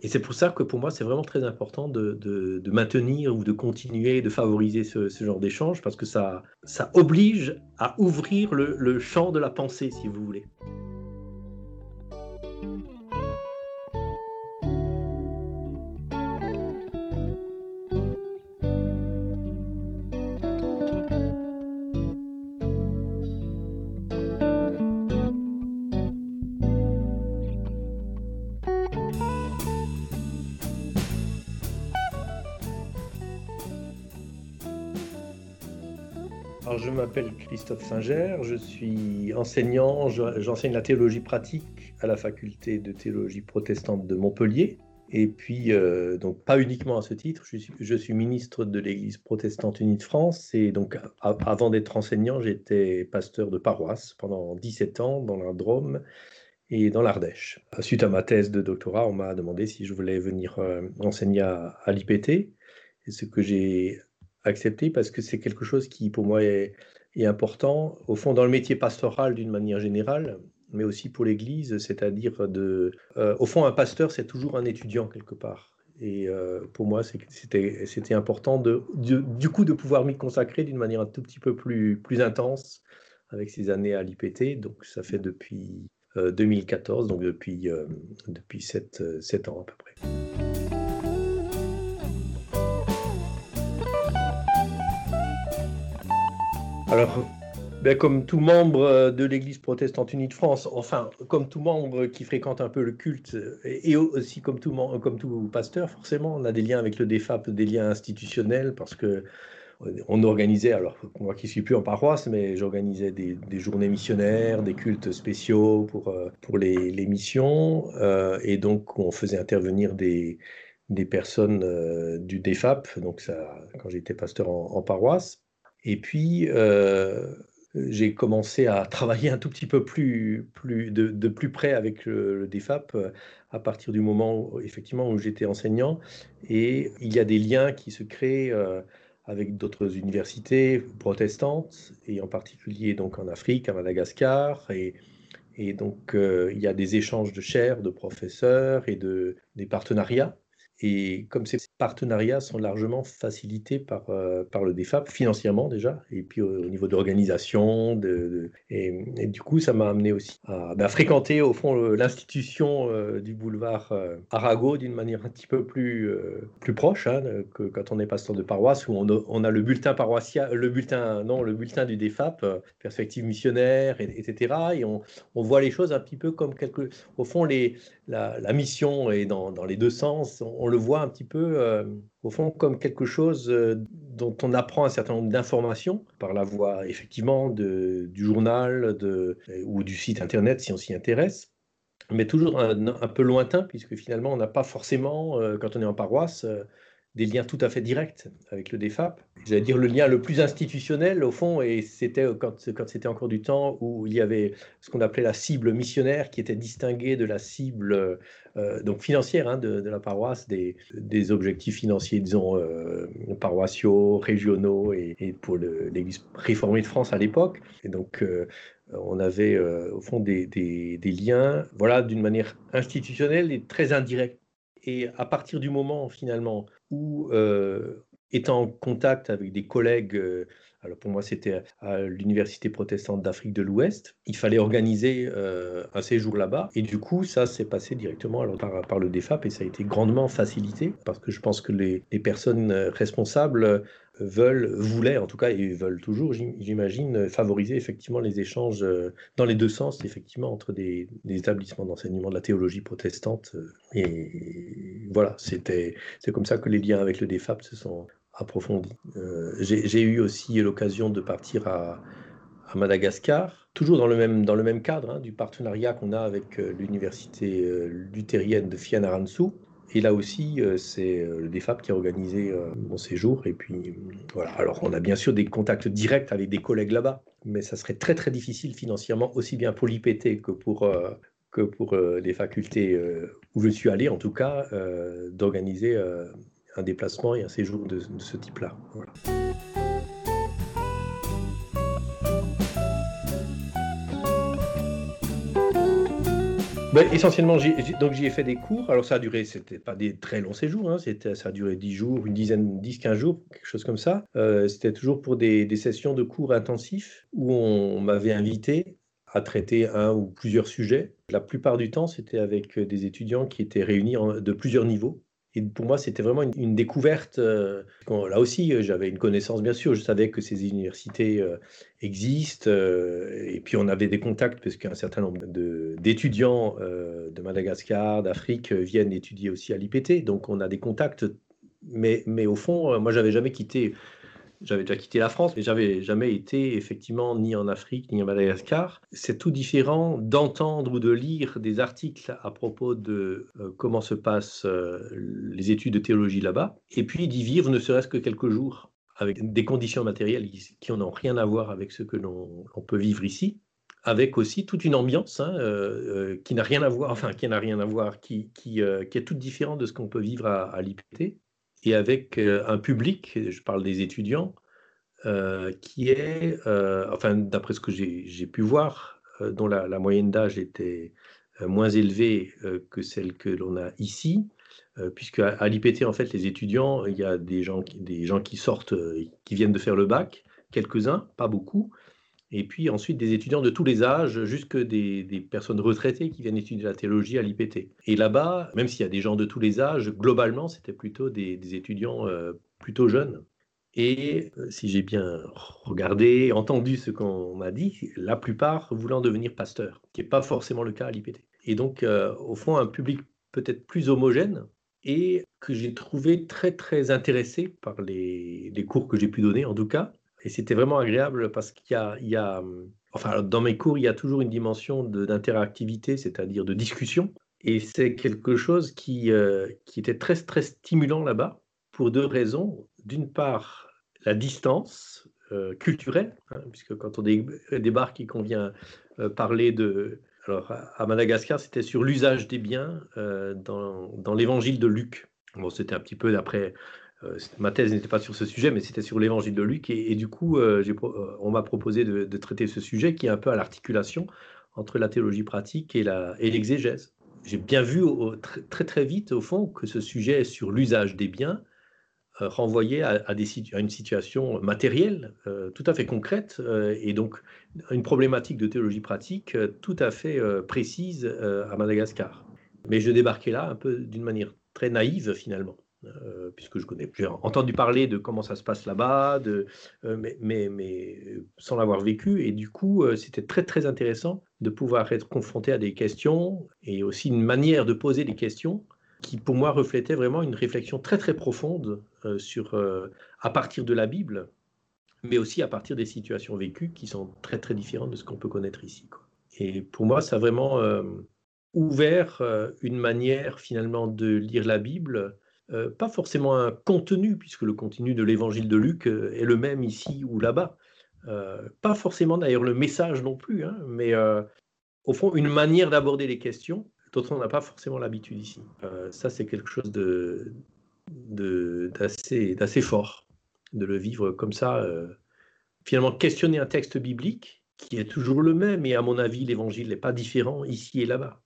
Et c'est pour ça que pour moi, c'est vraiment très important de, de, maintenir ou de continuer de favoriser ce, genre d'échange parce que ça, ça oblige à ouvrir le champ de la pensée, si vous voulez. M'appelle Christophe Singer, je suis enseignant, j'enseigne la théologie pratique à la faculté de théologie protestante de Montpellier. Et puis, euh, donc pas uniquement à ce titre, je suis, ministre de l'Église protestante unie de France. Et donc, avant d'être enseignant, j'étais pasteur de paroisse pendant 17 ans dans la Drôme et dans l'Ardèche. Suite à ma thèse de doctorat, on m'a demandé si je voulais venir euh, enseigner à, à l'IPT. Et ce que j'ai accepter parce que c'est quelque chose qui, pour moi, est, important, au fond, dans le métier pastoral d'une manière générale, mais aussi pour l'Église, c'est-à-dire de... Euh, au fond, un pasteur, c'est toujours un étudiant quelque part. Et euh, pour moi, c'était important de, du coup de pouvoir m'y consacrer d'une manière un tout petit peu plus, plus intense avec ces années à l'IPT. Donc ça fait depuis 2014, euh, donc depuis, depuis 7, 7 ans à peu près. Alors, ben, comme tout membre euh, de l'Église protestante unie de France, enfin, comme tout membre qui fréquente un peu le culte, et aussi comme tout, comme tout pasteur, forcément, on a des liens avec le DEFAP, des liens institutionnels, parce que euh, on organisait, alors moi qui suis plus en paroisse, mais j'organisais des, journées missionnaires, des cultes spéciaux pour, euh, pour les, missions, et donc on faisait intervenir des, des personnes du DEFAP, donc ça, quand j'étais pasteur en paroisse. Et puis, euh, j'ai commencé à travailler un tout petit peu plus, de, plus près avec le, DEFAP euh, à partir du moment où, effectivement où j'étais enseignant. Et il y a des liens qui se créent euh, avec d'autres universités protestantes, et en particulier donc en Afrique, à Madagascar. Et, et donc, il y a des échanges de chaires, de professeurs et de, des partenariats. Et comme ces partenariats sont largement facilités par, euh, par le DEFAP, financièrement déjà, et puis au, niveau d'organisation, et, du coup, ça m'a amené aussi à, bah, fréquenter au fond l'institution euh, du boulevard euh, Arago d'une manière un petit peu plus, plus proche hein, que quand on est pasteur de paroisse, où on a, le bulletin paroissial, le bulletin, non, le bulletin du DEFAP, perspective missionnaire, etc. Et on, voit les choses un petit peu comme quelque, au fond, les, la, mission est dans, dans les deux sens. On le voit un petit peu, euh, au fond, comme quelque chose euh, dont on apprend un certain nombre d'informations par la voie, effectivement, du journal de, ou du site Internet, si on s'y intéresse, mais toujours un, peu lointain, puisque finalement, on n'a pas forcément, euh, quand on est en paroisse, des liens tout à fait directs avec le DEFAP. J'allais dire le lien le plus institutionnel, au fond, et c'était quand, quand c'était encore du temps où il y avait ce qu'on appelait la cible missionnaire, qui était distinguée de la cible euh, donc financière hein, de, la paroisse, des, objectifs financiers, disons, euh, paroissiaux, régionaux, et, pour l'Église réformée de France à l'époque. Et donc, euh, on avait au fond des liens, voilà, d'une manière institutionnelle et très indirecte. Et à partir du moment, finalement, euh, étant en contact avec des collègues, euh, alors pour moi c'était à l'Université protestante d'Afrique de l'Ouest, il fallait organiser euh, un séjour là-bas. Et du coup, ça s'est passé directement par, le DEFAP et ça a été grandement facilité parce que je pense que les, personnes responsables veulent, voulaient en tout cas, et veulent toujours, j'imagine, favoriser effectivement les échanges euh, dans les deux sens, effectivement, entre des, établissements d'enseignement de la théologie protestante. Euh, et voilà, c'était, c'est comme ça que les liens avec le DEFAP se sont approfondis. Euh, j'ai eu aussi l'occasion de partir à, Madagascar, toujours dans le même, cadre hein, du partenariat qu'on a avec l'université luthérienne de Fianarantsoa, et là aussi, euh, c'est euh, le DEFAP qui a organisé euh, mon séjour. Et puis, voilà. Alors, on a bien sûr des contacts directs avec des collègues là-bas, mais ça serait très, très difficile financièrement, aussi bien pour l'IPT que pour, que pour les facultés où je suis allé, en tout cas, d'organiser un déplacement et un séjour de, ce type-là. Ben, essentiellement, donc j'y ai fait des cours. Alors ça a duré, c'était pas des très longs séjours, hein, c'était, ça a duré 10 jours, une dizaine, 10-15 jours, quelque chose comme ça. Euh, c'était toujours pour des, sessions de cours intensifs où on m'avait invité à traiter un ou plusieurs sujets. La plupart du temps, c'était avec des étudiants qui étaient réunis de plusieurs niveaux. Et pour moi, c'était vraiment une, découverte. Euh, là aussi, euh, j'avais une connaissance, bien sûr. Je savais que ces universités euh, existent. et puis, on avait des contacts, parce qu'un certain nombre d'étudiants de, Madagascar, d'Afrique, viennent étudier aussi à l'IPT. Donc, on a des contacts. Mais, mais au fond, moi, j'avais jamais quitté j'avais déjà quitté la France, mais j'avais jamais été effectivement ni en Afrique ni en Madagascar. C'est tout différent d'entendre ou de lire des articles à propos de euh, comment se passent euh, les études de théologie là-bas, et puis d'y vivre ne serait-ce que quelques jours avec des conditions matérielles qui n'ont rien à voir avec ce que l'on peut vivre ici avec aussi toute une ambiance hein, euh, qui n'a rien à voir, enfin qui n'a rien à voir, qui, est toute différente de ce qu'on peut vivre à, à l'IPT et avec euh, un public, je parle des étudiants, euh, qui est, euh, enfin d'après ce que j'ai pu voir, dont la, moyenne d'âge était moins élevée que celle que l'on a ici, puisque à, l'IPT, en fait, les étudiants, il y a des gens, des gens qui sortent, qui viennent de faire le bac, quelques-uns, pas beaucoup, et puis ensuite des étudiants de tous les âges, jusque des, personnes retraitées qui viennent étudier la théologie à l'IPT. Et là-bas, même s'il y a des gens de tous les âges, globalement, c'était plutôt des, étudiants euh, plutôt jeunes. Et euh, si j'ai bien regardé, entendu ce qu'on m'a dit, la plupart voulant devenir pasteur, qui n'est pas forcément le cas à l'IPT. Et donc, euh, au fond, un public peut-être plus homogène et que j'ai trouvé très, très intéressé par les cours que j'ai pu donner, en tout cas, et c'était vraiment agréable parce qu'il y a, enfin, dans mes cours, il y a toujours une dimension d'interactivité, c'est-à-dire de discussion. Et c'est quelque chose qui, euh, qui était très, très stimulant là-bas pour deux raisons. D'une part, la distance euh, culturelle, hein, puisque quand on débarque et qu'on vient euh, parler de... Alors, à Madagascar, c'était sur l'usage des biens dans, dans l'évangile de Luc. Bon, c'était un petit peu d'après euh, ma thèse n'était pas sur ce sujet, mais c'était sur l'évangile de Luc. Et, du coup, euh, euh, on m'a proposé de, traiter ce sujet qui est un peu à l'articulation entre la théologie pratique et l'exégèse. J'ai bien vu très, très vite, au fond, que ce sujet sur l'usage des biens renvoyait à, à, une situation matérielle tout à fait concrète et donc une problématique de théologie pratique tout à fait précise à Madagascar. Mais je débarquais là un peu d'une manière très naïve finalement. Euh, puisque je connais, j'ai entendu parler de comment ça se passe là-bas, euh, mais, sans l'avoir vécu. Et du coup, euh, c'était très très intéressant de pouvoir être confronté à des questions et aussi une manière de poser des questions qui, pour moi, reflétait vraiment une réflexion très très profonde sur, à partir de la Bible, mais aussi à partir des situations vécues qui sont très très différentes de ce qu'on peut connaître ici. Et pour moi, ça a vraiment ouvert une manière finalement de lire la Bible euh, pas forcément un contenu, puisque le contenu de l'évangile de Luc euh, est le même ici ou là-bas. Euh, pas forcément d'ailleurs le message non plus, hein, mais au fond une manière d'aborder les questions dont on n'a pas forcément l'habitude ici. ça, c'est quelque chose de, d'assez, fort de le vivre comme ça. finalement, questionner un texte biblique qui est toujours le même, et à mon avis, l'évangile n'est pas différent ici et là-bas.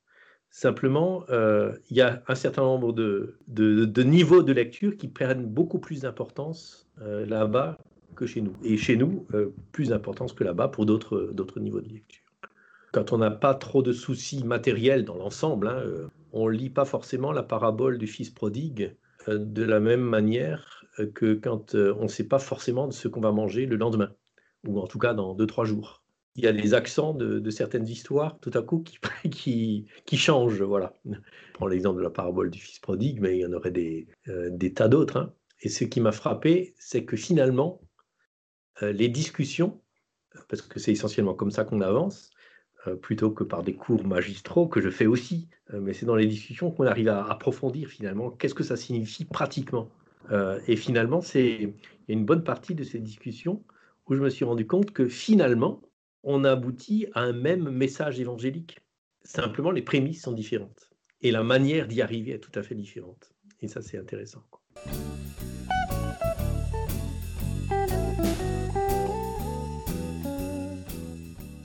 Simplement, euh, il y a un certain nombre de, niveaux de lecture qui prennent beaucoup plus d'importance euh, là-bas que chez nous. Et chez nous, euh, plus d'importance que là-bas pour d'autres niveaux de lecture. Quand on n'a pas trop de soucis matériels dans l'ensemble, hein, on ne lit pas forcément la parabole du fils prodigue de la même manière que quand on ne sait pas forcément de ce qu'on va manger le lendemain, ou en tout cas dans deux, trois jours il y a les accents de, certaines histoires tout à coup qui, qui, qui changent. Voilà. Je prends l'exemple de la parabole du fils prodigue, mais il y en aurait des, euh, tas d'autres. Hein. Et ce qui m'a frappé, c'est que finalement, euh, les discussions, parce que c'est essentiellement comme ça qu'on avance, euh, plutôt que par des cours magistraux que je fais aussi, mais c'est dans les discussions qu'on arrive à approfondir finalement qu'est-ce que ça signifie pratiquement. et finalement, il y a une bonne partie de ces discussions où je me suis rendu compte que finalement, on aboutit à un même message évangélique. Simplement, les prémices sont différentes. Et la manière d'y arriver est tout à fait différente. Et ça, c'est intéressant.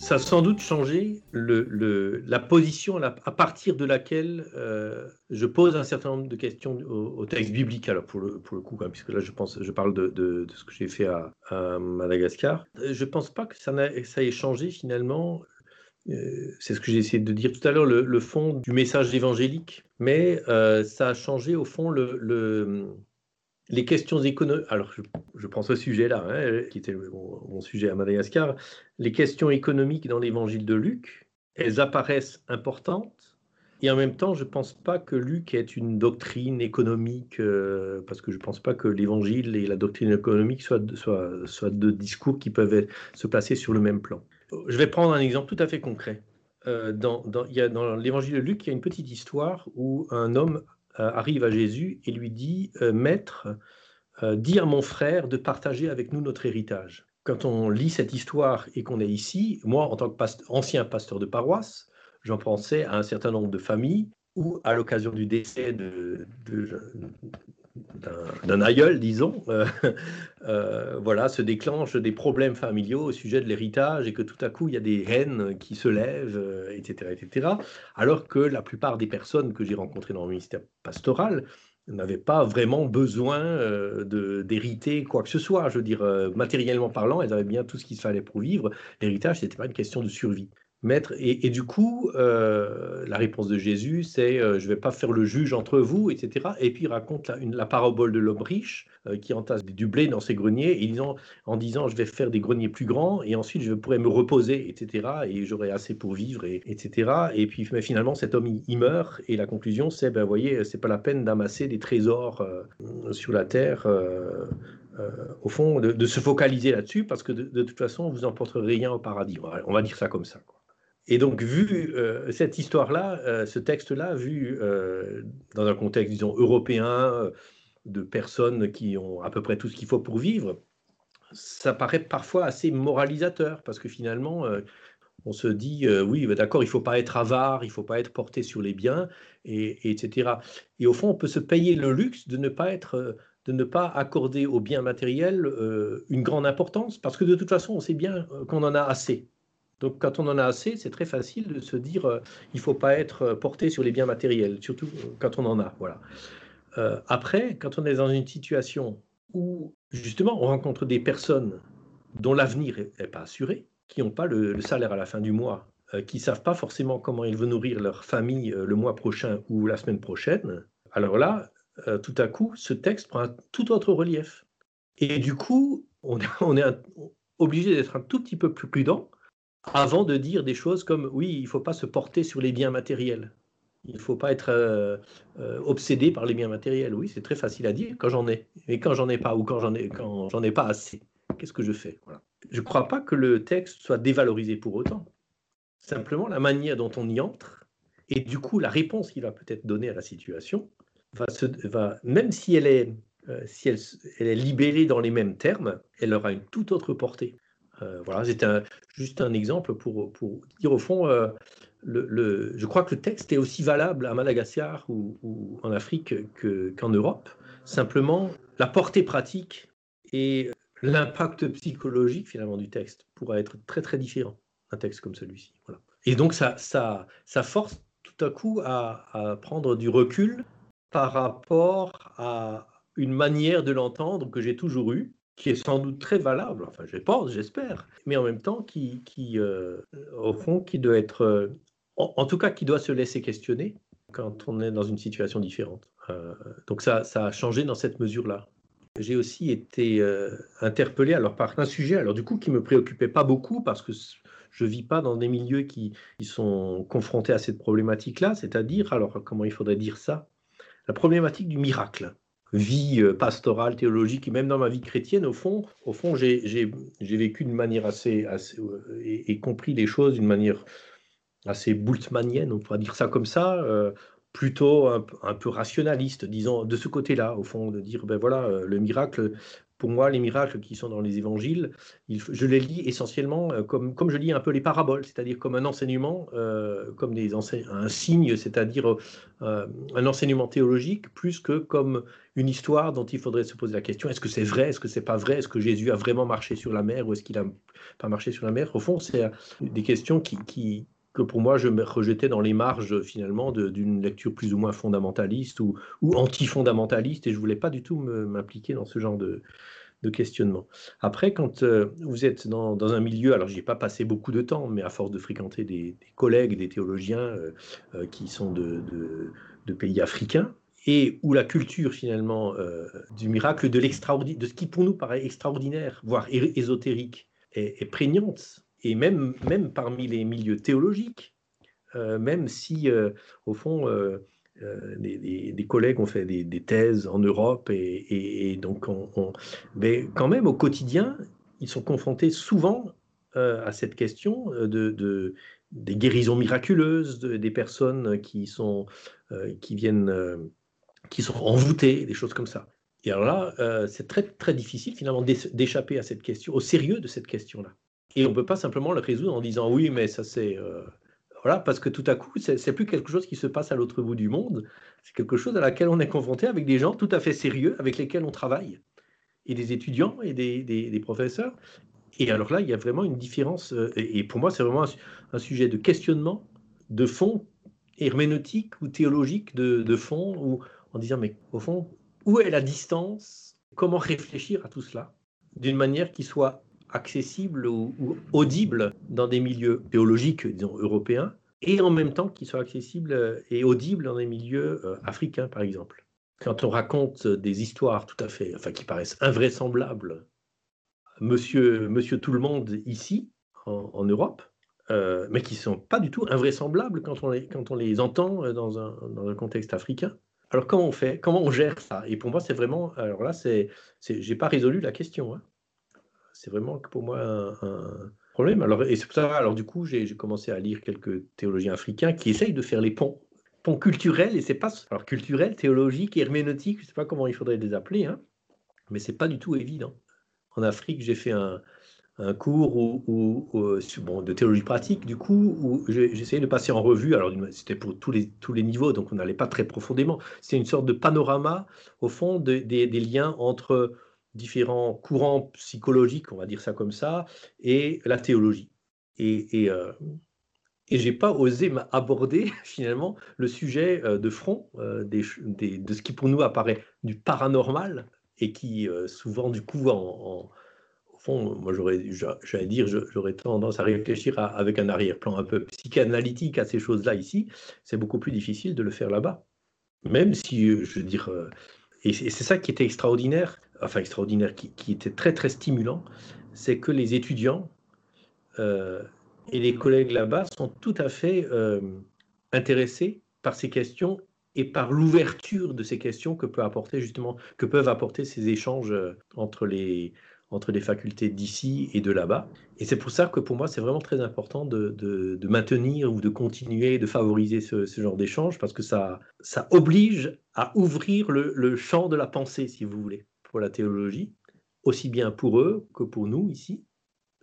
Ça a sans doute changé la position à partir de laquelle euh, je pose un certain nombre de questions au, texte biblique, alors pour le, coup, puisque là je, pense, je parle de, ce que j'ai fait à, Madagascar. Je ne pense pas que ça, ait changé finalement euh, c'est ce que j'ai essayé de dire tout à l'heure, le, fond du message évangélique, mais euh, ça a changé au fond le, les questions économiques. Alors, je, prends ce sujet-là, hein, qui était mon, sujet à Madagascar. Les questions économiques dans l'évangile de Luc, elles apparaissent importantes, et en même temps, je ne pense pas que Luc est une doctrine économique, euh, parce que je ne pense pas que l'évangile et la doctrine économique soient, soient, deux discours qui peuvent se placer sur le même plan. Je vais prendre un exemple tout à fait concret. Euh, dans, l'évangile de Luc, il y a une petite histoire où un homme arrive à Jésus et lui dit euh, Maître, dis à mon frère de partager avec nous notre héritage. Quand on lit cette histoire et qu'on est ici, moi, en tant qu'ancien pasteur de paroisse, j'en pensais à un certain nombre de familles où, à l'occasion du décès de, d'un aïeul, disons, euh, euh, voilà, se déclenchent des problèmes familiaux au sujet de l'héritage et que tout à coup, il y a des haines qui se lèvent, etc., euh, etc. Alors que la plupart des personnes que j'ai rencontrées dans le ministère pastoral n'avaient pas vraiment besoin d'hériter quoi que ce soit. Je veux dire, matériellement parlant, elles avaient bien tout ce qu'il fallait pour vivre. L'héritage, ce n'était pas une question de survie. Et, du coup, euh, la réponse de Jésus, c'est euh, je ne vais pas faire le juge entre vous, etc. Et puis il raconte la, parabole de l'homme riche euh, qui entasse du blé dans ses greniers en disant je vais faire des greniers plus grands et ensuite je pourrai me reposer, etc. Et j'aurai assez pour vivre, et, etc. Et puis mais finalement, cet homme, il, meurt et la conclusion, c'est ben, vous voyez, c'est pas la peine d'amasser des trésors sur la terre. au fond, de, se focaliser là-dessus, parce que de, toute façon, vous n'emporterez rien au paradis. On va dire ça comme ça. Et donc, vu euh, cette histoire-là, euh, ce texte-là, vu euh, dans un contexte, disons, européen, de personnes qui ont à peu près tout ce qu'il faut pour vivre, ça paraît parfois assez moralisateur, parce que finalement, on se dit, oui, bah, d'accord, il ne faut pas être avare, il ne faut pas être porté sur les biens, et, etc. Et au fond, on peut se payer le luxe de ne pas être de ne pas accorder aux biens matériels une grande importance, parce que de toute façon, on sait bien qu'on en a assez. Donc quand on en a assez, c'est très facile de se dire euh, il ne faut pas être euh, porté sur les biens matériels, surtout euh, quand on en a. Voilà. après, quand on est dans une situation où justement on rencontre des personnes dont l'avenir n'est pas assuré, qui n'ont pas le, salaire à la fin du mois, qui ne savent pas forcément comment ils vont nourrir leur famille le mois prochain ou la semaine prochaine, alors là, tout à coup, ce texte prend un tout autre relief. Et du coup, on est obligé d'être un tout petit peu plus prudent avant de dire des choses comme oui, il ne faut pas se porter sur les biens matériels. Il ne faut pas être euh, euh, obsédé par les biens matériels. Oui, c'est très facile à dire quand j'en ai. Mais quand j'en ai pas ou quand j'en ai, quand j'en ai pas assez, qu'est-ce que je fais? Je ne crois pas que le texte soit dévalorisé pour autant. Simplement, la manière dont on y entre et du coup la réponse qu'il va peut-être donner à la situation va, se, va même si elle est euh, si elle, elle, est libellée dans les mêmes termes, elle aura une toute autre portée. Euh, voilà, c'était juste un exemple pour, pour, dire au fond, euh, le, je crois que le texte est aussi valable à Madagascar ou, en Afrique qu'en Europe. Simplement, la portée pratique et l'impact psychologique finalement du texte pourra être très très différent un texte comme celui-ci. Voilà. Et donc ça, ça, ça force tout à coup à, à prendre du recul par rapport à une manière de l'entendre que j'ai toujours eue, qui est sans doute très valable, enfin je pense, j'espère, mais en même temps qui, qui euh, au fond, qui doit être, euh, en, tout cas, qui doit se laisser questionner quand on est dans une situation différente. Euh, donc ça, ça a changé dans cette mesure-là. J'ai aussi été interpellé alors par un sujet, alors du coup, qui me préoccupait pas beaucoup parce que je vis pas dans des milieux qui, qui sont confrontés à cette problématique-là, c'est-à-dire, alors comment il faudrait dire ça, la problématique du miracle vie euh, pastorale, théologique, et même dans ma vie chrétienne, au fond, au fond j'ai vécu d'une manière assez, euh, et, compris les choses d'une manière assez bultmannienne, on pourrait dire ça comme ça, euh, plutôt un, peu rationaliste, disons, de ce côté-là, au fond, de dire, ben voilà, le miracle, pour moi, les miracles qui sont dans les évangiles, je les lis essentiellement euh, comme, je lis un peu les paraboles, c'est-à-dire comme un enseignement, euh, comme un signe, c'est-à-dire euh, un enseignement théologique, plus que comme une histoire dont il faudrait se poser la question est-ce que c'est vrai, est-ce que c'est pas vrai, est-ce que Jésus a vraiment marché sur la mer ou est-ce qu'il a pas marché sur la mer? Au fond, c'est des questions qui, qui, que pour moi, je me rejetais dans les marges finalement d'une lecture plus ou moins fondamentaliste ou, anti-fondamentaliste, et je voulais pas du tout m'impliquer dans ce genre de, questionnement. Après, quand euh, vous êtes dans, un milieu, alors j'ai pas passé beaucoup de temps, mais à force de fréquenter des, collègues, des théologiens euh, euh, qui sont de, pays africains, et où la culture finalement du miracle, de de ce qui pour nous paraît extraordinaire, voire ésotérique, est prégnante et même, même parmi les milieux théologiques, euh, même si, euh, au fond, euh, des, collègues ont fait des, thèses en Europe, et, donc, on, mais quand même, au quotidien, ils sont confrontés souvent à cette question de, des guérisons miraculeuses, des personnes qui, sont, qui viennent, qui sont envoûtées, des choses comme ça. Et alors là, c'est très, très difficile finalement d'échapper à cette question, au sérieux de cette question-là. Et on ne peut pas simplement le résoudre en disant oui, mais ça c'est. Euh, voilà, parce que tout à coup, c'est plus quelque chose qui se passe à l'autre bout du monde, c'est quelque chose à laquelle on est confronté avec des gens tout à fait sérieux, avec lesquels on travaille, et des étudiants et des, des, professeurs. Et alors là, il y a vraiment une différence, euh, et pour moi, c'est vraiment un, sujet de questionnement, de fond, herméneutique ou théologique de, de fond, ou en disant, mais au fond, où est la distance? Comment réfléchir à tout cela? D'une manière qui soit accessible ou, audible dans des milieux théologiques, disons, européens, et en même temps qui soit accessible euh, et audible dans des milieux euh, africains, par exemple. Quand on raconte des histoires tout à fait, enfin, qui paraissent invraisemblables, monsieur, monsieur tout le monde ici, en, Europe, euh, mais qui ne sont pas du tout invraisemblables quand on les, quand on les entend dans un, dans un contexte africain. Alors comment on fait? Comment on gère ça? Et pour moi, c'est vraiment. Alors là, c'est, j'ai pas résolu la question. Hein c'est vraiment pour moi un, problème. Alors, et c'est pour ça, alors du coup, j'ai commencé à lire quelques théologiens africains qui essayent de faire les ponts, ponts culturels, et c'est pas, alors culturel, théologique, herméneutique, je sais pas comment il faudrait les appeler, hein, mais c'est pas du tout évident. En Afrique, j'ai fait un, cours où, bon, de théologie pratique, du coup, où j'essayais de passer en revue, alors c'était pour tous les, tous les niveaux, donc on n'allait pas très profondément, c'était une sorte de panorama, au fond, des liens entre différents courants psychologiques, on va dire ça comme ça, et la théologie. Et, et, euh, et j'ai pas osé aborder finalement le sujet euh, de front euh, des, de ce qui pour nous apparaît du paranormal et qui euh, souvent du coup en, au fond moi j'aurais j'allais dire j'aurais tendance à réfléchir avec un arrière-plan un peu psychanalytique à ces choses-là ici c'est beaucoup plus difficile de le faire là-bas même si je veux dire et c'est ça qui était extraordinaire enfin extraordinaire, qui, était très très stimulant, c'est que les étudiants euh, et les collègues là-bas sont tout à fait euh, intéressés par ces questions et par l'ouverture de ces questions que peut apporter justement que peuvent apporter ces échanges euh, entre les entre les facultés d'ici et de là-bas. Et c'est pour ça que pour moi, c'est vraiment très important de, de, maintenir ou de continuer de favoriser ce, genre d'échange parce que ça, ça oblige à ouvrir le, le champ de la pensée, si vous voulez la théologie, aussi bien pour eux que pour nous ici.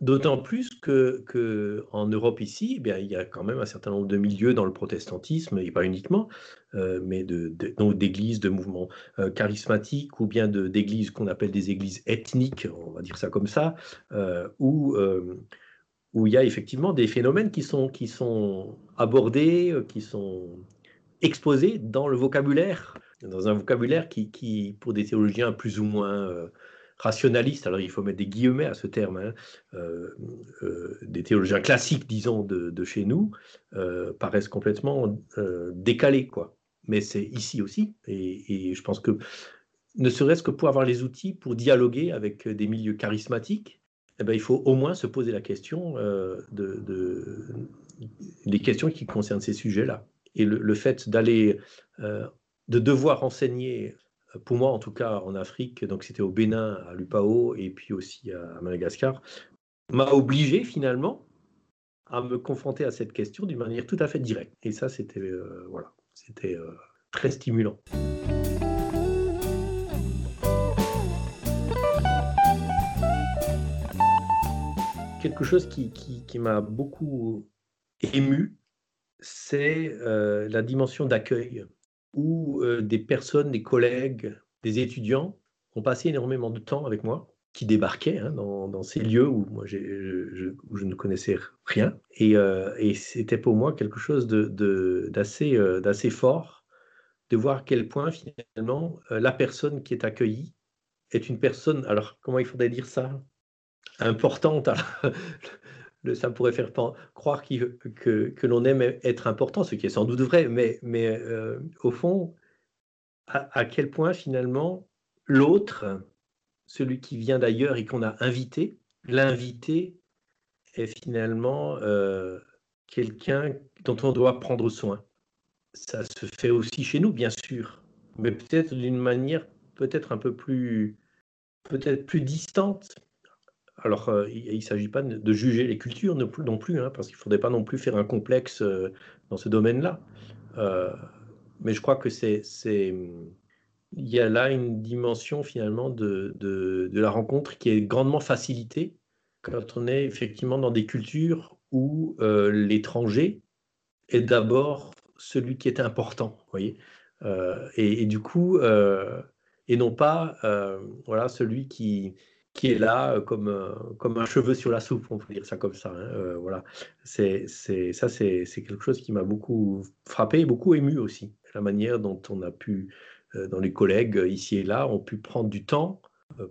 D'autant plus que, en Europe ici, eh bien, il y a quand même un certain nombre de milieux dans le protestantisme, et pas uniquement, euh, mais d'églises, de, de, mouvements euh, charismatiques ou bien d'églises qu'on appelle des églises ethniques, on va dire ça comme ça, euh, où, où il y a effectivement des phénomènes qui sont, qui sont abordés, qui sont exposés dans le vocabulaire dans un vocabulaire qui, pour des théologiens plus ou moins euh, rationalistes, alors il faut mettre des guillemets à ce terme, hein, euh, euh, des théologiens classiques, disons, de, de chez nous, paraissent complètement décalés, quoi. Mais c'est ici aussi, et, je pense que ne serait-ce que pour avoir les outils pour dialoguer avec des milieux charismatiques, eh ben, il faut au moins se poser la question de, de, des questions qui concernent ces sujets-là. Et le fait d'aller de devoir enseigner, euh, pour moi en tout cas en Afrique, donc c'était au Bénin, à l'UPAO et puis aussi à Madagascar, m'a obligé finalement à me confronter à cette question d'une manière tout à fait directe. Et ça, c'était euh, voilà, c'était euh, très stimulant. quelque chose qui, m'a beaucoup ému, c'est la dimension d'accueil, où euh, des personnes, des collègues, des étudiants ont passé énormément de temps avec moi, qui débarquaient hein, dans, ces lieux où moi je, où je ne connaissais rien. Et, euh, c'était pour moi quelque chose d'assez de, d'assez fort de voir à quel point finalement la personne qui est accueillie est une personne, alors comment il faudrait dire ça? Importante. le, ça pourrait faire croire que, que l'on aime être important, ce qui est sans doute vrai, mais, mais euh, au fond, à, quel point finalement l'autre, celui qui vient d'ailleurs et qu'on a invité, l'invité est finalement euh, quelqu'un dont on doit prendre soin. Ça se fait aussi chez nous, bien sûr, mais peut-être d'une manière peut-être un peu plus peut-être plus distante. Alors, euh, il ne s'agit pas de juger les cultures non plus, hein, parce qu'il ne faudrait pas non plus faire un complexe euh, dans ce domaine-là. Euh, mais je crois que c'est, il y a là une dimension finalement de, la rencontre qui est grandement facilitée quand on est effectivement dans des cultures où l'étranger est d'abord celui qui est important, voyez. Et, et, du coup, et non pas voilà, celui qui, qui est là euh, comme, euh, comme un cheveu sur la soupe, on peut dire ça comme ça. Hein, voilà. c'est, c'est, ça, c'est, c'est quelque chose qui m'a beaucoup frappé et beaucoup ému aussi. La manière dont on a pu, dans les collègues ici et là, ont pu prendre du temps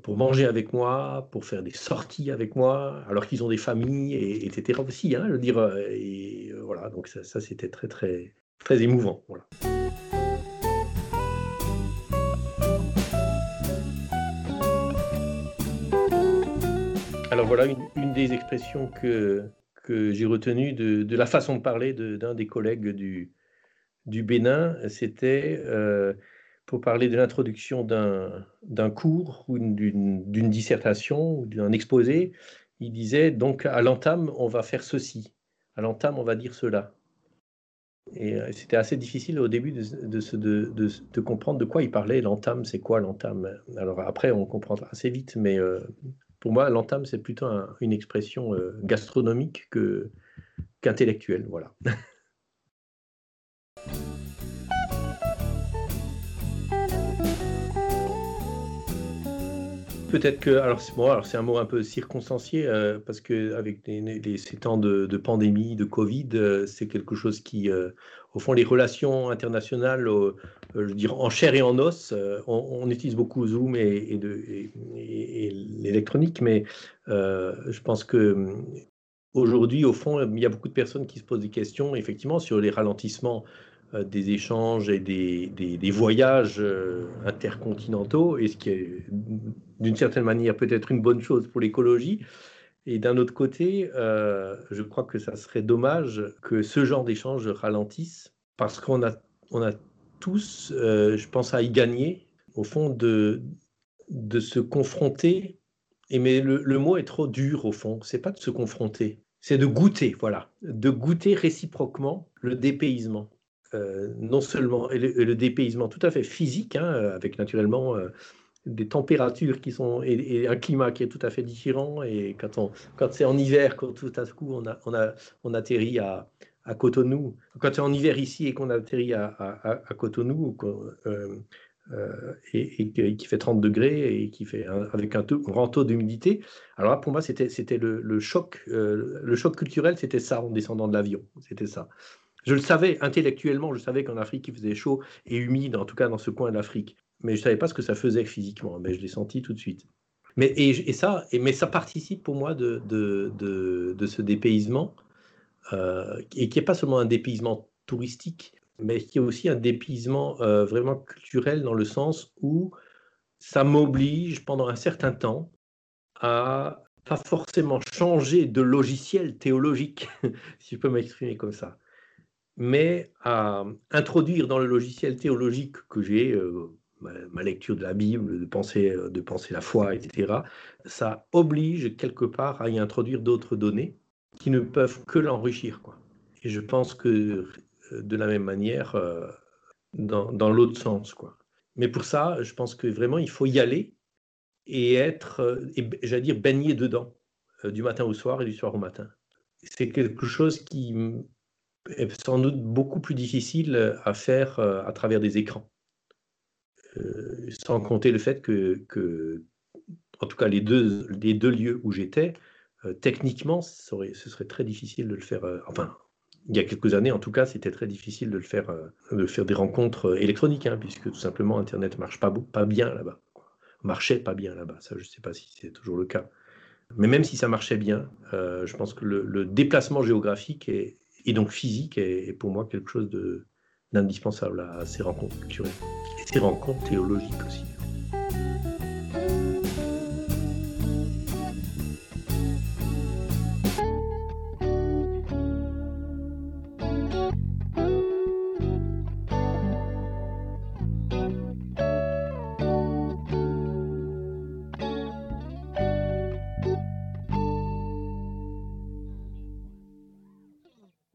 pour manger avec moi, pour faire des sorties avec moi, alors qu'ils ont des familles, et, etc. aussi, hein, je dire. Et voilà, donc ça, ça c'était très, très, très émouvant. Voilà. Voilà une, des expressions que, que j'ai retenues de, la façon de parler d'un des collègues du, du Bénin. C'était euh, pour parler de l'introduction d'un cours ou d'une dissertation ou d'un exposé. Il disait donc à l'entame, on va faire ceci. À l'entame, on va dire cela. Et euh, c'était assez difficile au début de, de, de, comprendre de quoi il parlait. L'entame, c'est quoi l'entame? Alors après, on comprendra assez vite, mais euh, pour moi, l'entame, c'est plutôt une expression euh, gastronomique qu'intellectuelle. voilà. Peut-être que, alors c'est un mot un peu circonstancié euh, parce que avec ces temps de, pandémie, de Covid, euh, c'est quelque chose qui, au fond, les relations internationales, je veux en chair et en os, euh, on, utilise beaucoup Zoom et, l'électronique, mais euh, je pense que aujourd'hui, au fond, il y a beaucoup de personnes qui se posent des questions, effectivement, sur les ralentissements des échanges et des, voyages intercontinentaux, et ce qui est d'une certaine manière peut-être une bonne chose pour l'écologie. Et d'un autre côté, euh, je crois que ça serait dommage que ce genre d'échange ralentisse, parce qu'on a, on a tous, euh, je pense, à y gagner, au fond, de, de se confronter. Et mais le, mot est trop dur, au fond. C'est pas de se confronter, c'est de goûter, voilà, de goûter réciproquement le dépaysement. Euh, non seulement le, le, dépaysement tout à fait physique, hein, avec naturellement des températures qui sont et, un climat qui est tout à fait différent. Et quand, quand c'est en hiver, quand tout à coup on, a, on, a, on atterrit à, à Cotonou, quand c'est en hiver ici et qu'on atterrit à, Cotonou, euh, euh, et, et, qui fait 30 degrés et qui fait avec un, grand taux d'humidité. Alors là, pour moi, c'était, le, choc, euh, le choc culturel, c'était ça en descendant de l'avion, c'était ça. Je le savais intellectuellement, je savais qu'en Afrique il faisait chaud et humide, en tout cas dans ce coin de l'Afrique mais je savais pas ce que ça faisait physiquement. Mais je l'ai senti tout de suite. Mais, et, ça, mais ça participe pour moi de, ce dépaysement, et qui n'est pas seulement un dépaysement touristique, mais qui est aussi un dépaysement euh, vraiment culturel dans le sens où ça m'oblige pendant un certain temps à pas forcément changer de logiciel théologique, si je peux m'exprimer comme ça, mais à introduire dans le logiciel théologique que j'ai euh, ma, lecture de la Bible, euh, de penser la foi, etc., ça oblige quelque part à y introduire d'autres données qui ne peuvent que l'enrichir. Quoi. Et je pense que euh, de la même manière, euh, dans, dans l'autre sens. Quoi. Mais pour ça, je pense que vraiment, il faut y aller et être, j'allais dire, baigné dedans. du matin au soir et du soir au matin. C'est quelque chose qui est sans doute beaucoup plus difficile à faire à travers des écrans. sans compter le fait que, en tout cas, les deux, les deux lieux où j'étais, techniquement, ce serait très difficile de le faire. enfin, il y a quelques années, en tout cas, c'était très difficile de le faire, euh, de faire des rencontres euh, électroniques, hein, puisque tout simplement Internet marche pas, pas bien là-bas. Marchait pas bien là-bas. Ça, je ne sais pas si c'est toujours le cas. Mais même si ça marchait bien, euh, je pense que le, déplacement géographique et, donc physique est, pour moi quelque chose d'indispensable à ces rencontres culturelles et ces rencontres théologiques aussi.